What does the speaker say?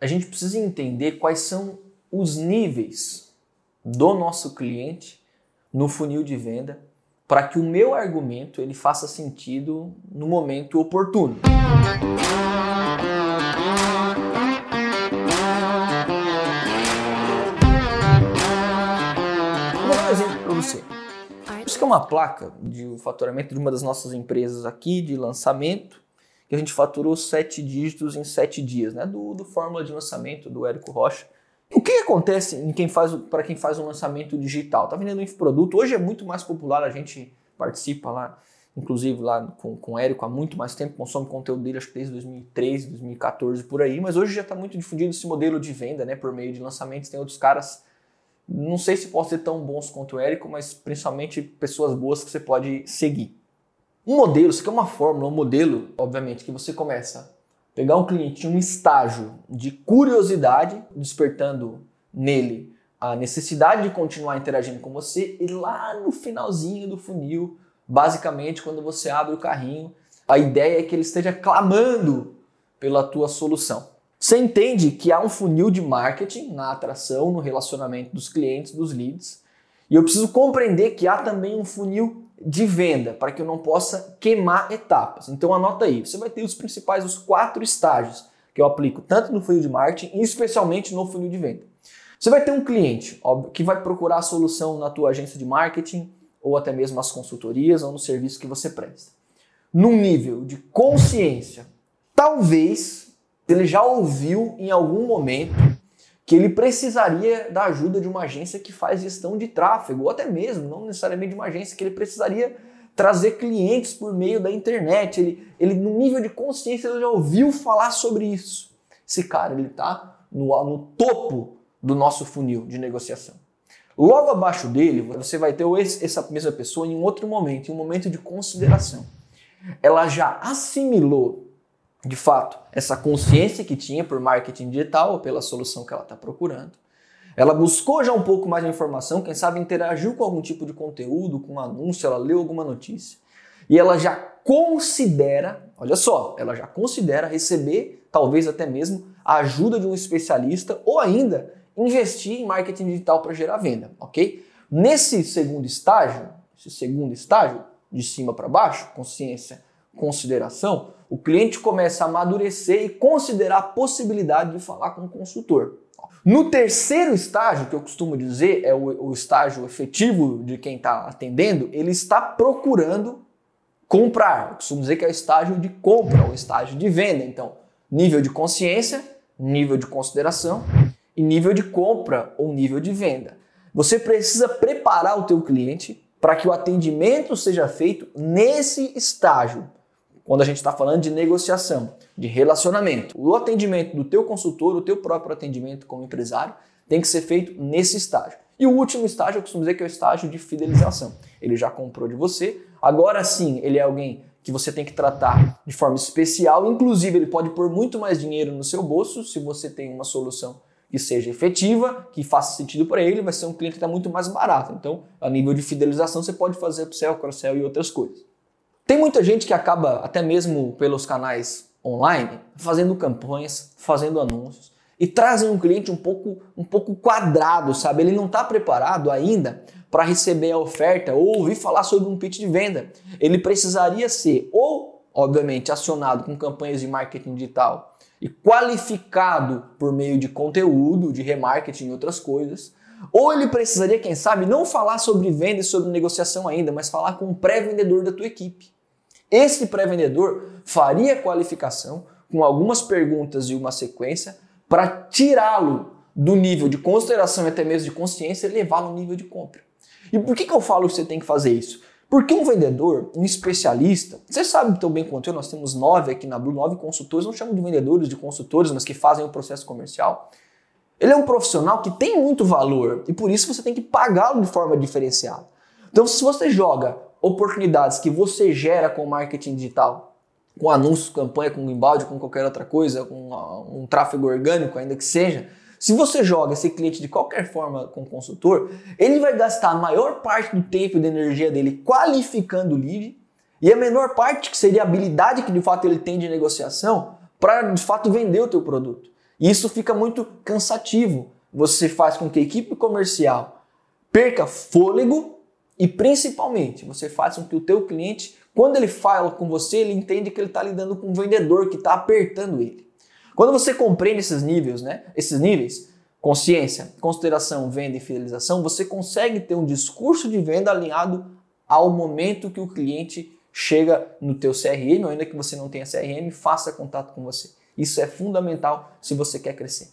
a gente precisa entender quais são os níveis do nosso cliente no funil de venda para que o meu argumento ele faça sentido no momento oportuno. Vou dar um exemplo para você. Isso que é uma placa de faturamento de uma das nossas empresas aqui de lançamento, que a gente faturou sete dígitos em sete dias, né? Do, do fórmula de lançamento do Érico Rocha. O que acontece em quem faz para quem faz um lançamento digital? Tá vendendo um infoproduto, hoje é muito mais popular, a gente participa lá, inclusive lá com, com o Érico há muito mais tempo, consome conteúdo dele acho que desde 2013, 2014 por aí, mas hoje já está muito difundido esse modelo de venda, né, por meio de lançamentos, tem outros caras, não sei se posso ser tão bons quanto o Érico, mas principalmente pessoas boas que você pode seguir. Um modelo, isso aqui é uma fórmula, um modelo, obviamente, que você começa pegar um cliente em um estágio de curiosidade, despertando nele a necessidade de continuar interagindo com você e lá no finalzinho do funil, basicamente quando você abre o carrinho, a ideia é que ele esteja clamando pela tua solução. Você entende que há um funil de marketing na atração, no relacionamento dos clientes, dos leads, e eu preciso compreender que há também um funil de venda, para que eu não possa queimar etapas. Então anota aí, você vai ter os principais, os quatro estágios que eu aplico tanto no funil de marketing e especialmente no funil de venda. Você vai ter um cliente óbvio, que vai procurar a solução na tua agência de marketing ou até mesmo as consultorias ou no serviço que você presta. Num nível de consciência, talvez ele já ouviu em algum momento que ele precisaria da ajuda de uma agência que faz gestão de tráfego, ou até mesmo, não necessariamente de uma agência, que ele precisaria trazer clientes por meio da internet. Ele, ele no nível de consciência, ele já ouviu falar sobre isso. Esse cara, ele está no, no topo do nosso funil de negociação. Logo abaixo dele, você vai ter essa mesma pessoa em um outro momento, em um momento de consideração. Ela já assimilou de fato, essa consciência que tinha por marketing digital ou pela solução que ela está procurando. Ela buscou já um pouco mais de informação, quem sabe interagiu com algum tipo de conteúdo, com um anúncio, ela leu alguma notícia. E ela já considera, olha só, ela já considera receber, talvez até mesmo, a ajuda de um especialista ou ainda investir em marketing digital para gerar venda, ok? Nesse segundo estágio, esse segundo estágio, de cima para baixo, consciência, consideração, o cliente começa a amadurecer e considerar a possibilidade de falar com o consultor. No terceiro estágio, que eu costumo dizer é o, o estágio efetivo de quem está atendendo, ele está procurando comprar. Eu costumo dizer que é o estágio de compra, o estágio de venda. Então, nível de consciência, nível de consideração e nível de compra ou nível de venda. Você precisa preparar o teu cliente para que o atendimento seja feito nesse estágio quando a gente está falando de negociação, de relacionamento. O atendimento do teu consultor, o teu próprio atendimento como empresário, tem que ser feito nesse estágio. E o último estágio, eu costumo dizer que é o estágio de fidelização. Ele já comprou de você, agora sim ele é alguém que você tem que tratar de forma especial, inclusive ele pode pôr muito mais dinheiro no seu bolso se você tem uma solução que seja efetiva, que faça sentido para ele, vai ser um cliente que está muito mais barato. Então, a nível de fidelização, você pode fazer upsell, cross-sell e outras coisas. Tem muita gente que acaba, até mesmo pelos canais online, fazendo campanhas, fazendo anúncios e trazem um cliente um pouco, um pouco quadrado, sabe? Ele não está preparado ainda para receber a oferta ou ouvir falar sobre um pitch de venda. Ele precisaria ser ou, obviamente, acionado com campanhas de marketing digital e qualificado por meio de conteúdo, de remarketing e outras coisas, ou ele precisaria, quem sabe, não falar sobre venda e sobre negociação ainda, mas falar com um pré-vendedor da tua equipe. Esse pré-vendedor faria qualificação com algumas perguntas e uma sequência para tirá-lo do nível de consideração e até mesmo de consciência e levá-lo ao nível de compra. E por que, que eu falo que você tem que fazer isso? Porque um vendedor, um especialista, você sabe tão bem quanto eu, nós temos nove aqui na Blue, nove consultores, não chamamos de vendedores, de consultores, mas que fazem o processo comercial. Ele é um profissional que tem muito valor e por isso você tem que pagá-lo de forma diferenciada. Então, se você joga oportunidades que você gera com marketing digital, com anúncios, campanha, com embalde, com qualquer outra coisa, com um tráfego orgânico, ainda que seja, se você joga esse cliente de qualquer forma com o consultor, ele vai gastar a maior parte do tempo e da energia dele qualificando o lead e a menor parte, que seria a habilidade que de fato ele tem de negociação, para de fato vender o teu produto. Isso fica muito cansativo. Você faz com que a equipe comercial perca fôlego e principalmente você faz com que o teu cliente, quando ele fala com você, ele entende que ele está lidando com um vendedor que está apertando ele. Quando você compreende esses níveis, né? Esses níveis, consciência, consideração, venda e fidelização, você consegue ter um discurso de venda alinhado ao momento que o cliente chega no teu CRM, ou ainda que você não tenha CRM, faça contato com você. Isso é fundamental se você quer crescer.